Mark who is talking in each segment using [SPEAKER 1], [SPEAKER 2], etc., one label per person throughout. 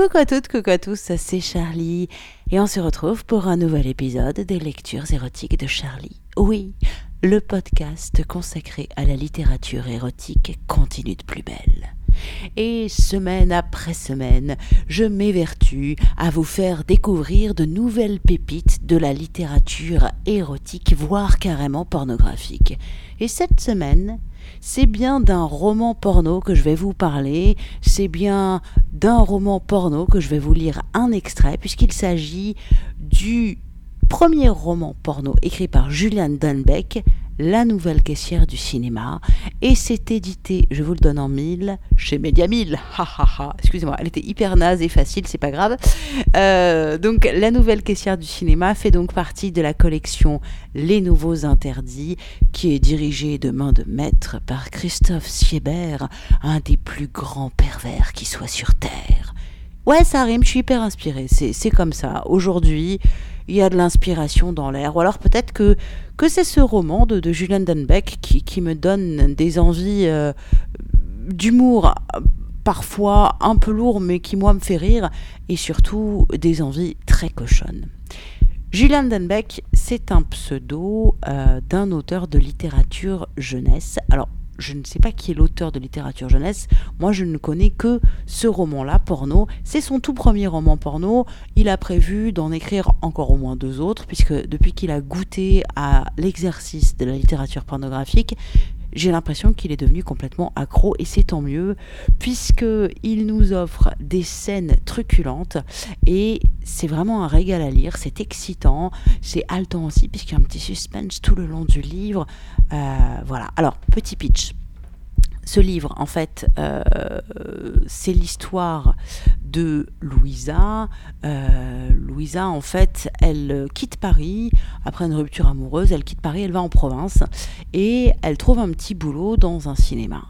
[SPEAKER 1] Coucou à toutes, coucou à tous, c'est Charlie et on se retrouve pour un nouvel épisode des lectures érotiques de Charlie. Oui, le podcast consacré à la littérature érotique continue de plus belle. Et semaine après semaine, je m'évertue à vous faire découvrir de nouvelles pépites de la littérature érotique, voire carrément pornographique. Et cette semaine, c'est bien d'un roman porno que je vais vous parler, c'est bien d'un roman porno que je vais vous lire un extrait, puisqu'il s'agit du premier roman porno écrit par Julian Dunbeck, la nouvelle caissière du cinéma, et c'est édité, je vous le donne en mille, chez Media 1000. Excusez-moi, elle était hyper naze et facile, c'est pas grave. Euh, donc, la nouvelle caissière du cinéma fait donc partie de la collection Les Nouveaux Interdits, qui est dirigée de main de maître par Christophe Siebert, un des plus grands pervers qui soit sur Terre. Ouais, ça rime, je suis hyper inspirée, c'est comme ça. Aujourd'hui, il y a de l'inspiration dans l'air. Ou alors peut-être que, c'est ce roman de, de Julian Dunbeck qui, qui, me donne des envies euh, d'humour parfois un peu lourd mais qui moi me fait rire et surtout des envies très cochonnes. Julian Dunbeck, c'est un pseudo euh, d'un auteur de littérature jeunesse. Alors je ne sais pas qui est l'auteur de littérature jeunesse. Moi, je ne connais que ce roman-là, porno. C'est son tout premier roman porno. Il a prévu d'en écrire encore au moins deux autres, puisque depuis qu'il a goûté à l'exercice de la littérature pornographique, j'ai l'impression qu'il est devenu complètement accro et c'est tant mieux puisque il nous offre des scènes truculentes et c'est vraiment un régal à lire, c'est excitant, c'est haletant aussi puisqu'il y a un petit suspense tout le long du livre. Euh, voilà. Alors petit pitch ce livre, en fait, euh, c'est l'histoire de Louisa. Euh, Louisa, en fait, elle quitte Paris après une rupture amoureuse. Elle quitte Paris, elle va en province et elle trouve un petit boulot dans un cinéma.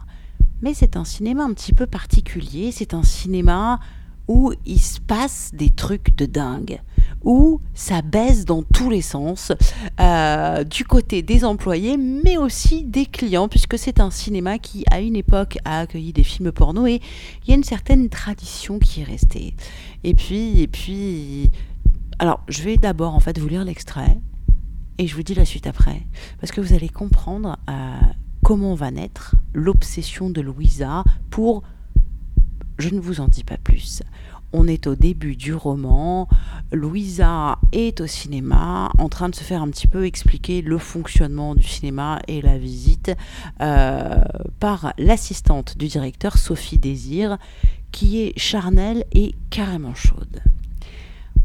[SPEAKER 1] Mais c'est un cinéma un petit peu particulier. C'est un cinéma où il se passe des trucs de dingue où ça baisse dans tous les sens, euh, du côté des employés, mais aussi des clients, puisque c'est un cinéma qui, à une époque, a accueilli des films porno et il y a une certaine tradition qui est restée. Et puis, et puis, alors, je vais d'abord en fait vous lire l'extrait et je vous dis la suite après, parce que vous allez comprendre euh, comment va naître l'obsession de Louisa pour je ne vous en dis pas plus. On est au début du roman. Louisa est au cinéma en train de se faire un petit peu expliquer le fonctionnement du cinéma et la visite euh, par l'assistante du directeur Sophie Désir qui est charnelle et carrément chaude.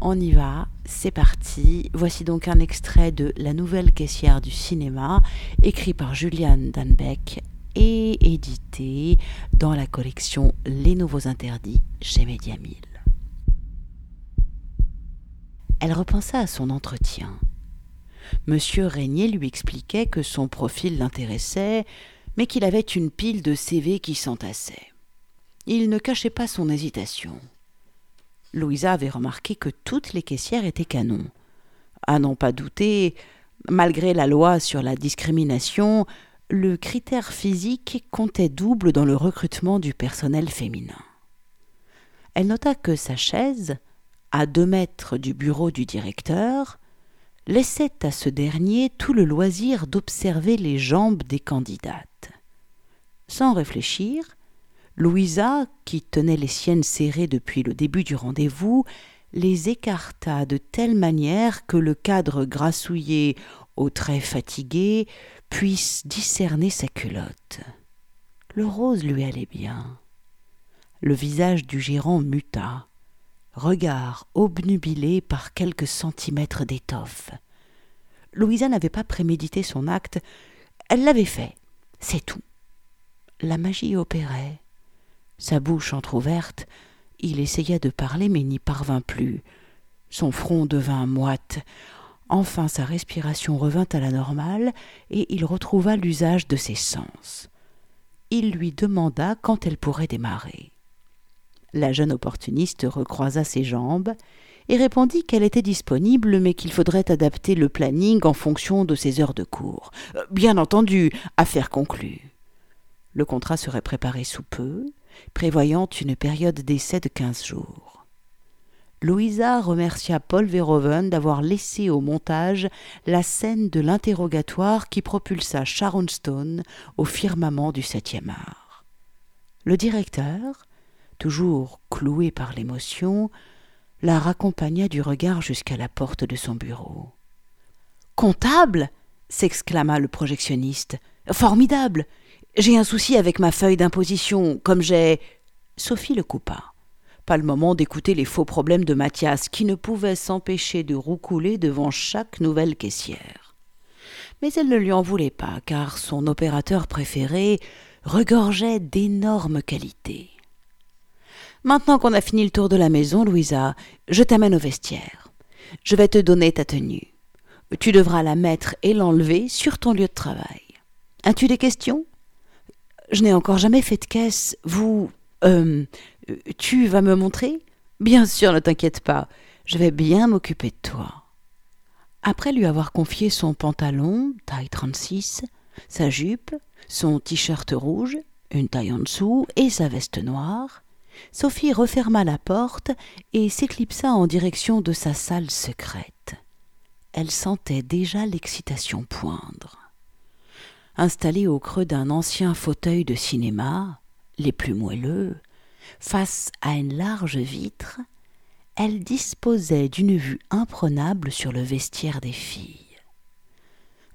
[SPEAKER 1] On y va, c'est parti. Voici donc un extrait de La nouvelle caissière du cinéma, écrit par Juliane Danbeck et édité dans la collection Les Nouveaux Interdits chez Media Elle repensa à son entretien. Monsieur Régnier lui expliquait que son profil l'intéressait, mais qu'il avait une pile de CV qui s'entassait. Il ne cachait pas son hésitation. Louisa avait remarqué que toutes les caissières étaient canons. À n'en pas douter, malgré la loi sur la discrimination, le critère physique comptait double dans le recrutement du personnel féminin. Elle nota que sa chaise, à deux mètres du bureau du directeur, laissait à ce dernier tout le loisir d'observer les jambes des candidates. Sans réfléchir, Louisa, qui tenait les siennes serrées depuis le début du rendez-vous, les écarta de telle manière que le cadre grassouillé aux traits fatigués puisse discerner sa culotte. Le rose lui allait bien. Le visage du gérant muta, regard obnubilé par quelques centimètres d'étoffe. Louisa n'avait pas prémédité son acte, elle l'avait fait, c'est tout. La magie opérait. Sa bouche entr'ouverte, il essaya de parler mais n'y parvint plus. Son front devint moite. Enfin sa respiration revint à la normale et il retrouva l'usage de ses sens. Il lui demanda quand elle pourrait démarrer. La jeune opportuniste recroisa ses jambes et répondit qu'elle était disponible mais qu'il faudrait adapter le planning en fonction de ses heures de cours. Euh, bien entendu, affaire conclue. Le contrat serait préparé sous peu, prévoyant une période d'essai de quinze jours. Louisa remercia Paul Verhoeven d'avoir laissé au montage la scène de l'interrogatoire qui propulsa Sharon Stone au firmament du septième art. Le directeur, toujours cloué par l'émotion, la raccompagna du regard jusqu'à la porte de son bureau. Comptable s'exclama le projectionniste. Formidable J'ai un souci avec ma feuille d'imposition, comme j'ai. Sophie le coupa. Pas le moment d'écouter les faux problèmes de Mathias, qui ne pouvait s'empêcher de roucouler devant chaque nouvelle caissière. Mais elle ne lui en voulait pas, car son opérateur préféré regorgeait d'énormes qualités. Maintenant qu'on a fini le tour de la maison, Louisa, je t'amène au vestiaire. Je vais te donner ta tenue. Tu devras la mettre et l'enlever sur ton lieu de travail. As-tu des questions? Je n'ai encore jamais fait de caisse. Vous. Euh, tu vas me montrer? Bien sûr, ne t'inquiète pas. Je vais bien m'occuper de toi. Après lui avoir confié son pantalon, taille 36, sa jupe, son t-shirt rouge, une taille en dessous et sa veste noire, Sophie referma la porte et s'éclipsa en direction de sa salle secrète. Elle sentait déjà l'excitation poindre. Installée au creux d'un ancien fauteuil de cinéma, les plus moelleux, face à une large vitre, elle disposait d'une vue imprenable sur le vestiaire des filles.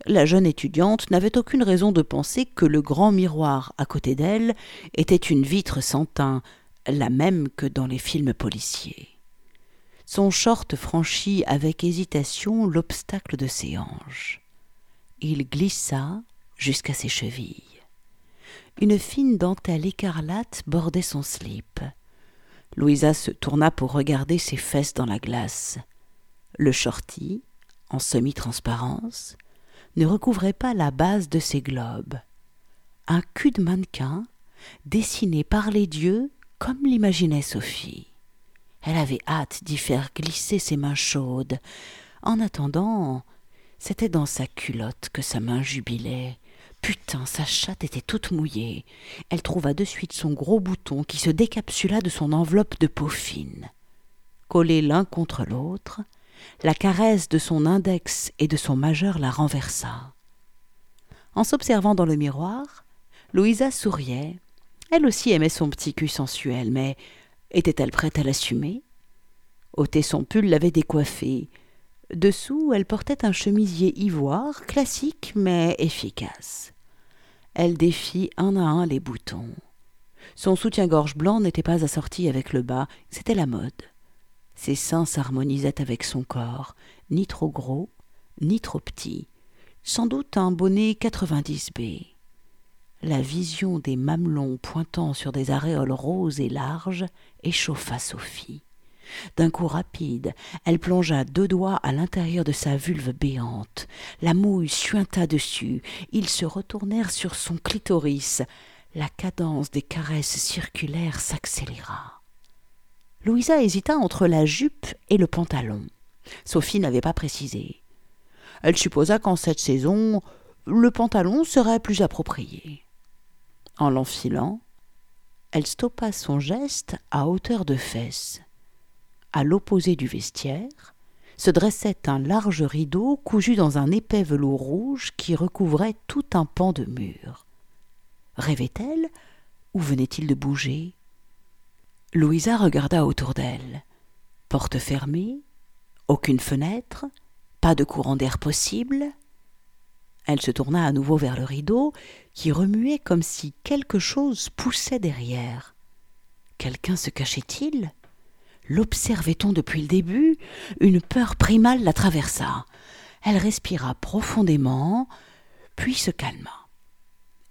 [SPEAKER 1] La jeune étudiante n'avait aucune raison de penser que le grand miroir à côté d'elle était une vitre sans teint, la même que dans les films policiers. Son short franchit avec hésitation l'obstacle de ses hanches. Il glissa jusqu'à ses chevilles. Une fine dentelle écarlate bordait son slip. Louisa se tourna pour regarder ses fesses dans la glace. Le shorty, en semi-transparence, ne recouvrait pas la base de ses globes. Un cul de mannequin, dessiné par les dieux comme l'imaginait Sophie. Elle avait hâte d'y faire glisser ses mains chaudes. En attendant, c'était dans sa culotte que sa main jubilait. Putain, sa chatte était toute mouillée. Elle trouva de suite son gros bouton qui se décapsula de son enveloppe de peau fine. Collés l'un contre l'autre, la caresse de son index et de son majeur la renversa. En s'observant dans le miroir, Louisa souriait elle aussi aimait son petit cul sensuel, mais était-elle prête à l'assumer? Ôter son pull l'avait décoiffée. Dessous, elle portait un chemisier ivoire, classique mais efficace. Elle défit un à un les boutons. Son soutien-gorge blanc n'était pas assorti avec le bas, c'était la mode. Ses seins s'harmonisaient avec son corps, ni trop gros, ni trop petit. Sans doute un bonnet 90B la vision des mamelons pointant sur des aréoles roses et larges échauffa Sophie. D'un coup rapide, elle plongea deux doigts à l'intérieur de sa vulve béante. La mouille suinta dessus. Ils se retournèrent sur son clitoris. La cadence des caresses circulaires s'accéléra. Louisa hésita entre la jupe et le pantalon. Sophie n'avait pas précisé. Elle supposa qu'en cette saison, le pantalon serait plus approprié. En l'enfilant, elle stoppa son geste à hauteur de fesses. À l'opposé du vestiaire se dressait un large rideau cousu dans un épais velours rouge qui recouvrait tout un pan de mur. Rêvait-elle ou venait-il de bouger? Louisa regarda autour d'elle. Porte fermée, aucune fenêtre, pas de courant d'air possible. Elle se tourna à nouveau vers le rideau, qui remuait comme si quelque chose poussait derrière. Quelqu'un se cachait-il? L'observait-on depuis le début? Une peur primale la traversa. Elle respira profondément, puis se calma.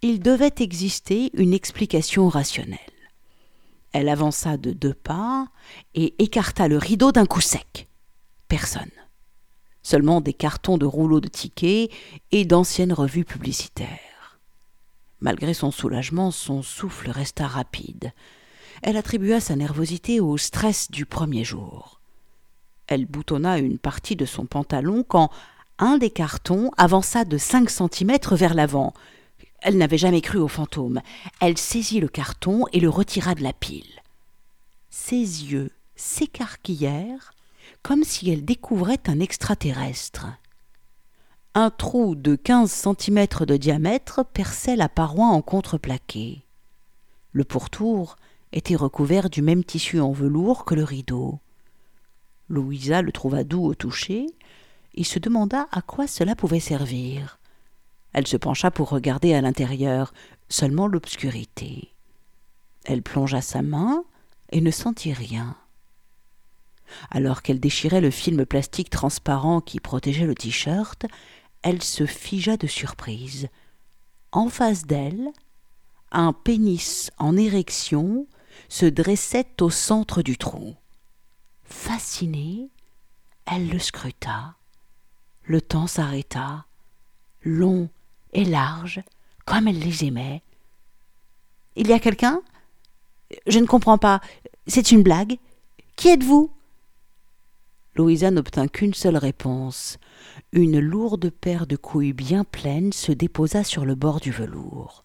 [SPEAKER 1] Il devait exister une explication rationnelle. Elle avança de deux pas et écarta le rideau d'un coup sec. Personne seulement des cartons de rouleaux de tickets et d'anciennes revues publicitaires. Malgré son soulagement, son souffle resta rapide. Elle attribua sa nervosité au stress du premier jour. Elle boutonna une partie de son pantalon quand un des cartons avança de cinq centimètres vers l'avant. Elle n'avait jamais cru aux fantômes. Elle saisit le carton et le retira de la pile. Ses yeux s'écarquillèrent comme si elles découvraient un extraterrestre. Un trou de quinze centimètres de diamètre perçait la paroi en contreplaqué. Le pourtour était recouvert du même tissu en velours que le rideau. Louisa le trouva doux au toucher et se demanda à quoi cela pouvait servir. Elle se pencha pour regarder à l'intérieur, seulement l'obscurité. Elle plongea sa main et ne sentit rien. Alors qu'elle déchirait le film plastique transparent qui protégeait le t-shirt, elle se figea de surprise. En face d'elle, un pénis en érection se dressait au centre du trou. Fascinée, elle le scruta. Le temps s'arrêta, long et large, comme elle les aimait. Il y a quelqu'un? Je ne comprends pas. C'est une blague? Qui êtes-vous? Louisa n'obtint qu'une seule réponse. Une lourde paire de couilles bien pleines se déposa sur le bord du velours.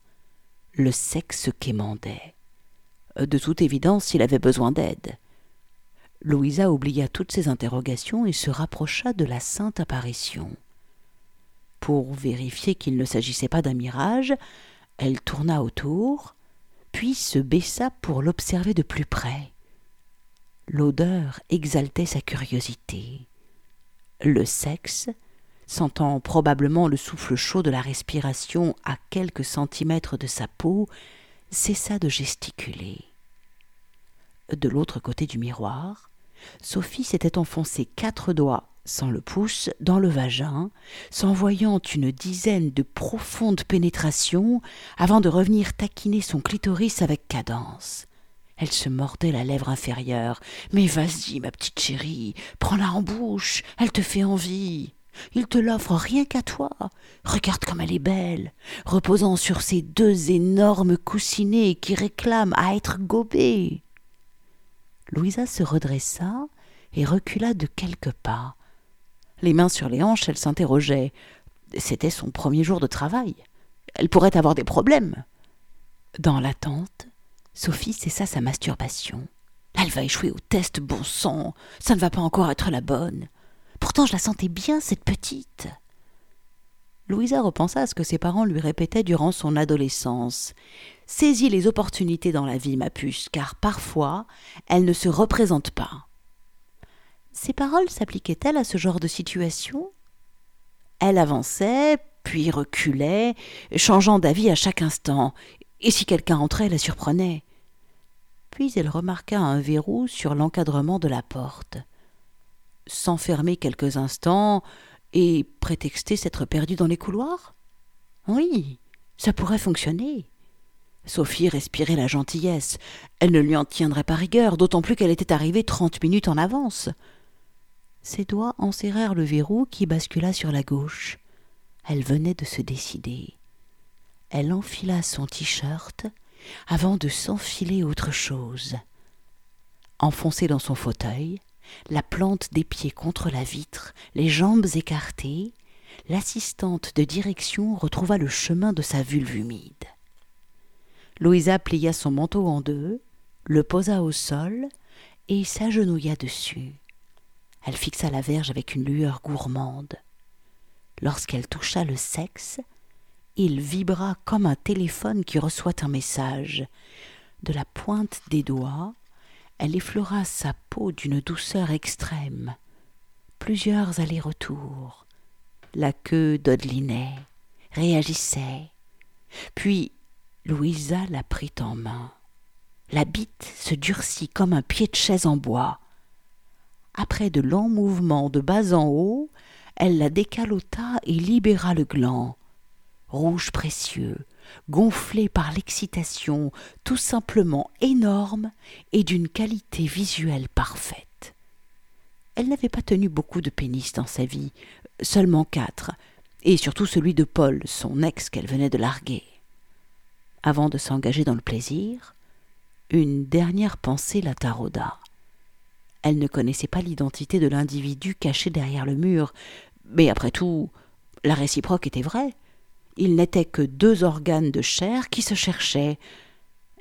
[SPEAKER 1] Le sexe quémandait. De toute évidence, il avait besoin d'aide. Louisa oublia toutes ses interrogations et se rapprocha de la sainte apparition. Pour vérifier qu'il ne s'agissait pas d'un mirage, elle tourna autour, puis se baissa pour l'observer de plus près. L'odeur exaltait sa curiosité. Le sexe, sentant probablement le souffle chaud de la respiration à quelques centimètres de sa peau, cessa de gesticuler. De l'autre côté du miroir, Sophie s'était enfoncé quatre doigts sans le pouce dans le vagin, s'envoyant une dizaine de profondes pénétrations avant de revenir taquiner son clitoris avec cadence. Elle se mordait la lèvre inférieure. Mais vas-y, ma petite chérie, prends-la en bouche, elle te fait envie. Il te l'offre rien qu'à toi. Regarde comme elle est belle, reposant sur ses deux énormes coussinets qui réclament à être gobés. Louisa se redressa et recula de quelques pas. Les mains sur les hanches, elle s'interrogeait. C'était son premier jour de travail. Elle pourrait avoir des problèmes. Dans l'attente, Sophie cessa sa masturbation. Elle va échouer au test, bon sang. Ça ne va pas encore être la bonne. Pourtant, je la sentais bien, cette petite. Louisa repensa à ce que ses parents lui répétaient durant son adolescence. Saisis les opportunités dans la vie, ma puce, car parfois elles ne se représentent pas. Ces paroles s'appliquaient-elles à ce genre de situation? Elle avançait, puis reculait, changeant d'avis à chaque instant, et si quelqu'un entrait, la surprenait. Puis elle remarqua un verrou sur l'encadrement de la porte. S'enfermer quelques instants et prétexter s'être perdue dans les couloirs? Oui, ça pourrait fonctionner. Sophie respirait la gentillesse. Elle ne lui en tiendrait pas rigueur, d'autant plus qu'elle était arrivée trente minutes en avance. Ses doigts enserrèrent le verrou qui bascula sur la gauche. Elle venait de se décider. Elle enfila son t-shirt avant de s'enfiler autre chose. Enfoncée dans son fauteuil, la plante des pieds contre la vitre, les jambes écartées, l'assistante de direction retrouva le chemin de sa vulve humide. Louisa plia son manteau en deux, le posa au sol et s'agenouilla dessus. Elle fixa la verge avec une lueur gourmande. Lorsqu'elle toucha le sexe, il vibra comme un téléphone qui reçoit un message. De la pointe des doigts, elle effleura sa peau d'une douceur extrême. Plusieurs allers-retours. La queue dodelinait, réagissait. Puis Louisa la prit en main. La bite se durcit comme un pied de chaise en bois. Après de longs mouvements de bas en haut, elle la décalota et libéra le gland. Rouge précieux, gonflé par l'excitation, tout simplement énorme et d'une qualité visuelle parfaite. Elle n'avait pas tenu beaucoup de pénis dans sa vie, seulement quatre, et surtout celui de Paul, son ex qu'elle venait de larguer. Avant de s'engager dans le plaisir, une dernière pensée la tarauda. Elle ne connaissait pas l'identité de l'individu caché derrière le mur, mais après tout, la réciproque était vraie. Il n'était que deux organes de chair qui se cherchaient.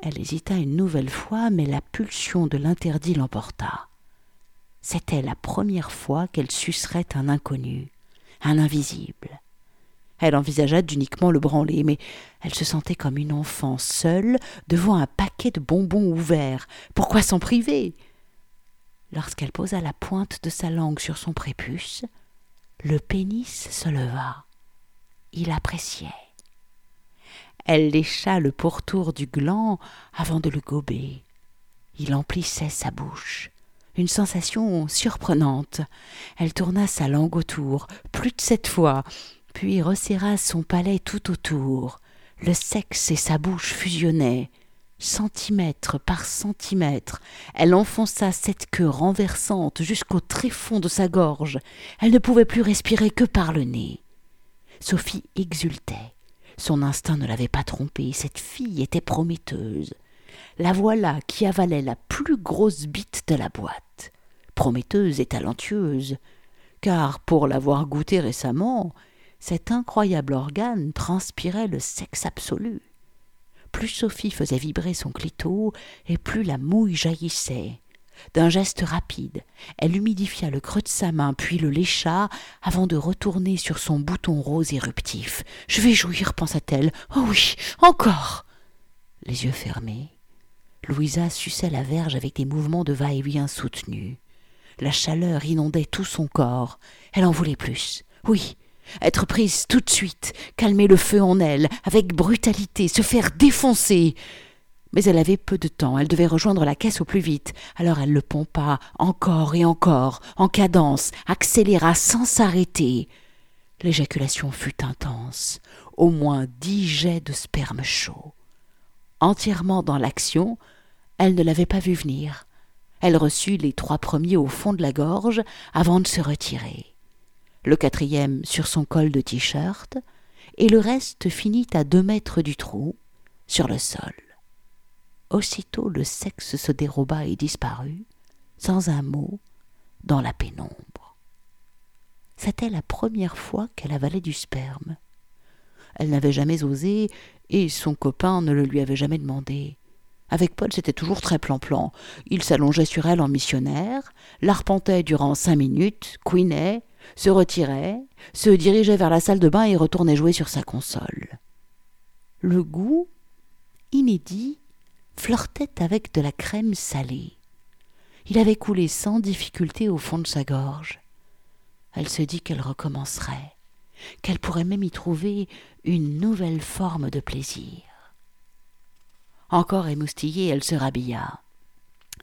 [SPEAKER 1] Elle hésita une nouvelle fois, mais la pulsion de l'interdit l'emporta. C'était la première fois qu'elle sucerait un inconnu, un invisible. Elle envisagea d'uniquement le branler, mais elle se sentait comme une enfant seule devant un paquet de bonbons ouverts. Pourquoi s'en priver? Lorsqu'elle posa la pointe de sa langue sur son prépuce, le pénis se leva. Il appréciait. Elle lécha le pourtour du gland avant de le gober. Il emplissait sa bouche. Une sensation surprenante. Elle tourna sa langue autour, plus de sept fois, puis resserra son palais tout autour. Le sexe et sa bouche fusionnaient. Centimètre par centimètre, elle enfonça cette queue renversante jusqu'au tréfonds de sa gorge. Elle ne pouvait plus respirer que par le nez. Sophie exultait. Son instinct ne l'avait pas trompée. Cette fille était prometteuse. La voilà qui avalait la plus grosse bite de la boîte. Prometteuse et talentueuse. Car, pour l'avoir goûtée récemment, cet incroyable organe transpirait le sexe absolu. Plus Sophie faisait vibrer son clito, et plus la mouille jaillissait. D'un geste rapide, elle humidifia le creux de sa main, puis le lécha, avant de retourner sur son bouton rose éruptif. Je vais jouir, pensa-t-elle. Oh oui, encore. Les yeux fermés, Louisa suçait la verge avec des mouvements de va-et-vient soutenus. La chaleur inondait tout son corps. Elle en voulait plus. Oui, être prise tout de suite, calmer le feu en elle, avec brutalité, se faire défoncer. Mais elle avait peu de temps, elle devait rejoindre la caisse au plus vite, alors elle le pompa encore et encore, en cadence, accéléra sans s'arrêter. L'éjaculation fut intense, au moins dix jets de sperme chaud. Entièrement dans l'action, elle ne l'avait pas vu venir. Elle reçut les trois premiers au fond de la gorge avant de se retirer le quatrième sur son col de t-shirt, et le reste finit à deux mètres du trou, sur le sol. Aussitôt le sexe se déroba et disparut, sans un mot, dans la pénombre. C'était la première fois qu'elle avalait du sperme. Elle n'avait jamais osé, et son copain ne le lui avait jamais demandé. Avec Paul, c'était toujours très plan-plan. Il s'allongeait sur elle en missionnaire, l'arpentait durant cinq minutes, couinait, se retirait, se dirigeait vers la salle de bain et retournait jouer sur sa console. Le goût, inédit, flirtait avec de la crème salée. Il avait coulé sans difficulté au fond de sa gorge. Elle se dit qu'elle recommencerait, qu'elle pourrait même y trouver une nouvelle forme de plaisir. Encore émoustillée, elle se rhabilla.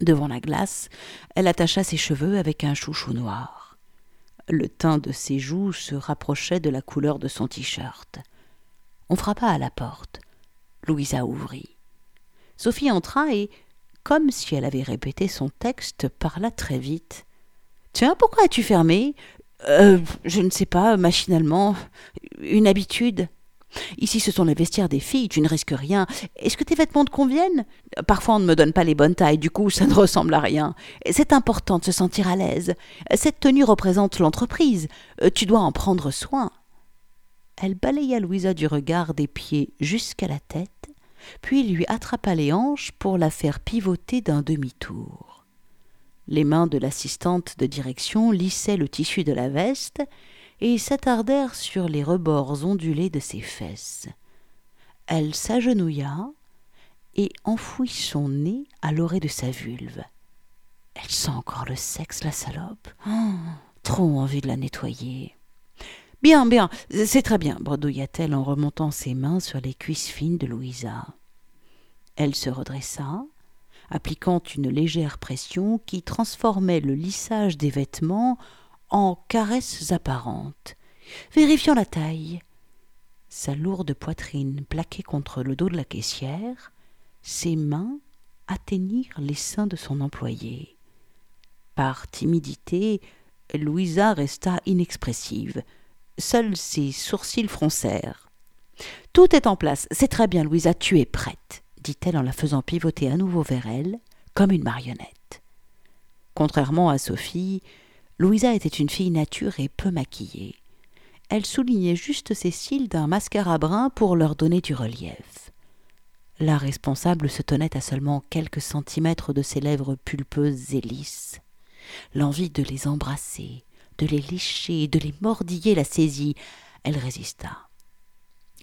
[SPEAKER 1] Devant la glace, elle attacha ses cheveux avec un chouchou noir. Le teint de ses joues se rapprochait de la couleur de son t-shirt. On frappa à la porte. Louisa ouvrit. Sophie entra et, comme si elle avait répété son texte, parla très vite. Tiens, pourquoi as-tu fermé? Euh, Je ne sais pas, machinalement. Une habitude. Ici, ce sont les vestiaires des filles, tu ne risques rien. Est-ce que tes vêtements te conviennent? Parfois, on ne me donne pas les bonnes tailles, du coup, ça ne ressemble à rien. C'est important de se sentir à l'aise. Cette tenue représente l'entreprise. Euh, tu dois en prendre soin. Elle balaya Louisa du regard des pieds jusqu'à la tête, puis lui attrapa les hanches pour la faire pivoter d'un demi-tour. Les mains de l'assistante de direction lissaient le tissu de la veste, et s'attardèrent sur les rebords ondulés de ses fesses. Elle s'agenouilla et enfouit son nez à l'orée de sa vulve. Elle sent encore le sexe, la salope. Oh, trop envie de la nettoyer. Bien, bien, c'est très bien, bredouilla-t-elle en remontant ses mains sur les cuisses fines de Louisa. Elle se redressa, appliquant une légère pression qui transformait le lissage des vêtements en caresses apparentes, vérifiant la taille. Sa lourde poitrine plaquée contre le dos de la caissière, ses mains atteignirent les seins de son employé. Par timidité, Louisa resta inexpressive. Seuls ses sourcils froncèrent. Tout est en place. C'est très bien, Louisa, tu es prête, dit-elle en la faisant pivoter à nouveau vers elle, comme une marionnette. Contrairement à Sophie, Louisa était une fille nature et peu maquillée. Elle soulignait juste ses cils d'un mascara brun pour leur donner du relief. La responsable se tenait à seulement quelques centimètres de ses lèvres pulpeuses et lisses. L'envie de les embrasser, de les lécher, de les mordiller la saisit. Elle résista.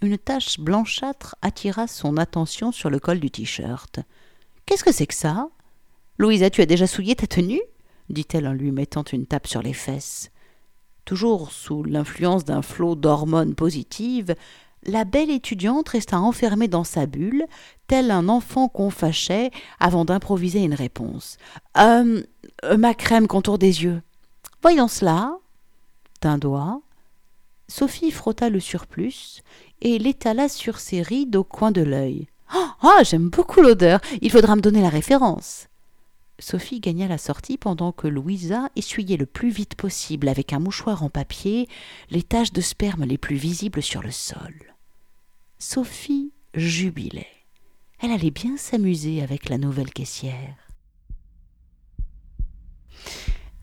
[SPEAKER 1] Une tache blanchâtre attira son attention sur le col du t-shirt. Qu'est-ce que c'est que ça? Louisa, tu as déjà souillé ta tenue? dit-elle en lui mettant une tape sur les fesses. Toujours sous l'influence d'un flot d'hormones positives, la belle étudiante resta enfermée dans sa bulle, tel un enfant qu'on fâchait, avant d'improviser une réponse. Euh, ma crème contour des yeux. Voyons cela. D'un doigt. Sophie frotta le surplus et l'étala sur ses rides au coin de l'œil. Ah, j'aime beaucoup l'odeur. Il faudra me donner la référence. Sophie gagna la sortie pendant que Louisa essuyait le plus vite possible avec un mouchoir en papier les taches de sperme les plus visibles sur le sol. Sophie jubilait. Elle allait bien s'amuser avec la nouvelle caissière.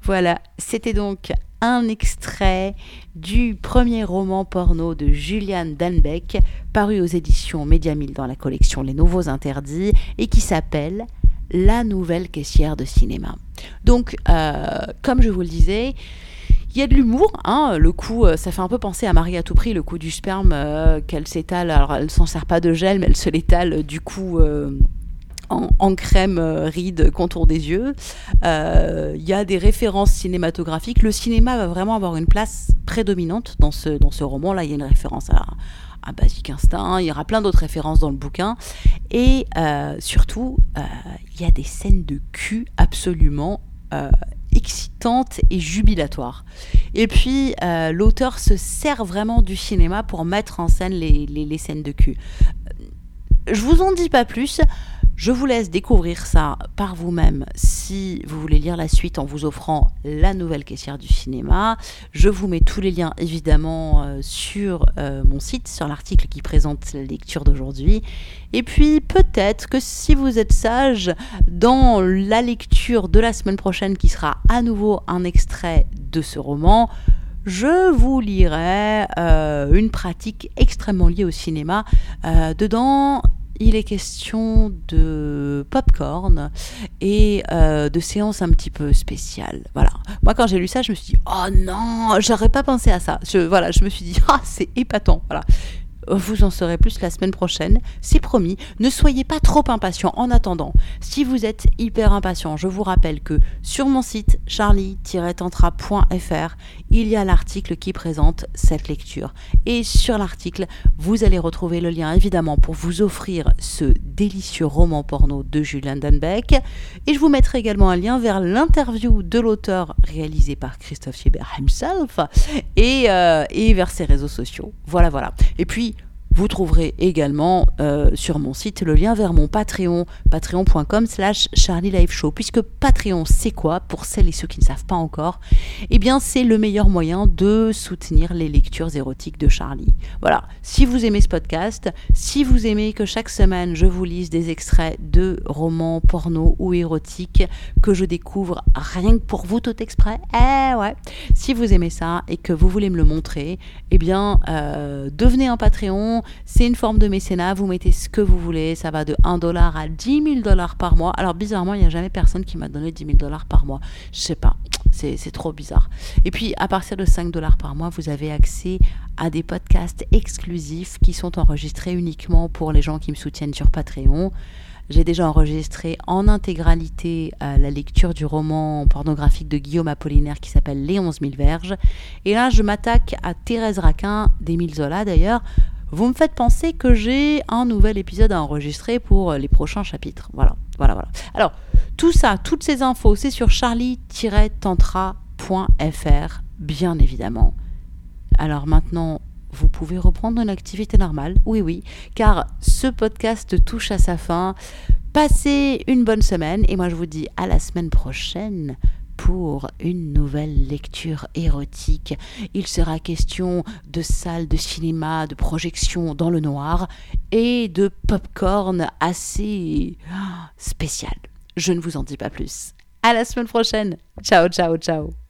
[SPEAKER 1] Voilà, c'était donc un extrait du premier roman porno de Julianne Danbeck, paru aux éditions Médiamille dans la collection Les Nouveaux Interdits, et qui s'appelle La nouvelle caissière de cinéma. Donc, euh, comme je vous le disais, il y a de l'humour, hein, le coup, euh, ça fait un peu penser à Marie à tout prix, le coup du sperme euh, qu'elle s'étale, alors elle s'en sert pas de gel, mais elle se l'étale du coup en, crème ride contour des yeux. Il y a des références cinématographiques. Le cinéma va vraiment avoir une place prédominante dans ce, dans ce roman. Là, il y a une référence à, à Basic Instinct, il y aura plein d'autres références dans le bouquin. Et surtout, il y a des scènes de cul absolument excitante et jubilatoire. Et puis, euh, l'auteur se sert vraiment du cinéma pour mettre en scène les, les scènes de cul. Je vous en dis pas plus. Je vous laisse découvrir ça par vous-même si vous voulez lire la suite en vous offrant la nouvelle caissière du cinéma. Je vous mets tous les liens évidemment euh, sur euh, mon site, sur l'article qui présente la lecture d'aujourd'hui. Et puis peut-être que si vous êtes sage, dans la lecture de la semaine prochaine qui sera à nouveau un extrait de ce roman, je vous lirai euh, une pratique extrêmement liée au cinéma. dedans, il est question de popcorn et euh, de séances un petit peu spéciales. Voilà. Moi, quand j'ai lu ça, je me suis dit, oh non, j'aurais pas pensé à ça. Je, voilà, je me suis dit, ah, c'est épatant. Voilà. Vous en saurez plus la semaine prochaine, c'est promis. Ne soyez pas trop impatient en attendant. Si vous êtes hyper impatient, je vous rappelle que sur mon site charlie-tantra.fr, il y a l'article qui présente cette lecture. Et sur l'article, vous allez retrouver le lien évidemment pour vous offrir ce délicieux roman porno de Julien Danbeck. Et je vous mettrai également un lien vers l'interview de l'auteur réalisé par Christophe Schieber himself euh, et vers ses réseaux sociaux. Voilà, voilà. Et puis, vous trouverez également euh, sur mon site le lien vers mon Patreon, patreon.com slash Charlie Live Show. Puisque Patreon, c'est quoi Pour celles et ceux qui ne savent pas encore, eh bien c'est le meilleur moyen de soutenir les lectures érotiques de Charlie. Voilà, si vous aimez ce podcast, si vous aimez que chaque semaine je vous lise des extraits de romans porno ou érotiques que je découvre rien que pour vous tout exprès, eh ouais, si vous aimez ça et que vous voulez me le montrer, eh bien euh, devenez un Patreon c'est une forme de mécénat, vous mettez ce que vous voulez, ça va de 1 dollar à 10 000 dollars par mois. Alors bizarrement, il n'y a jamais personne qui m'a donné 10 000 dollars par mois. Je sais pas, c'est trop bizarre. Et puis à partir de 5 dollars par mois, vous avez accès à des podcasts exclusifs qui sont enregistrés uniquement pour les gens qui me soutiennent sur Patreon. J'ai déjà enregistré en intégralité euh, la lecture du roman pornographique de Guillaume Apollinaire qui s'appelle Les 11 000 verges. Et là, je m'attaque à Thérèse Raquin, d'Émile Zola d'ailleurs, vous me faites penser que j'ai un nouvel épisode à enregistrer pour les prochains chapitres. Voilà, voilà, voilà. Alors, tout ça, toutes ces infos, c'est sur charlie-tantra.fr, bien évidemment. Alors maintenant, vous pouvez reprendre une activité normale. Oui, oui, car ce podcast touche à sa fin. Passez une bonne semaine et moi je vous dis à la semaine prochaine pour une nouvelle lecture érotique. Il sera question de salles de cinéma, de projections dans le noir et de popcorn assez spécial. Je ne vous en dis pas plus. À la semaine prochaine. Ciao, ciao, ciao.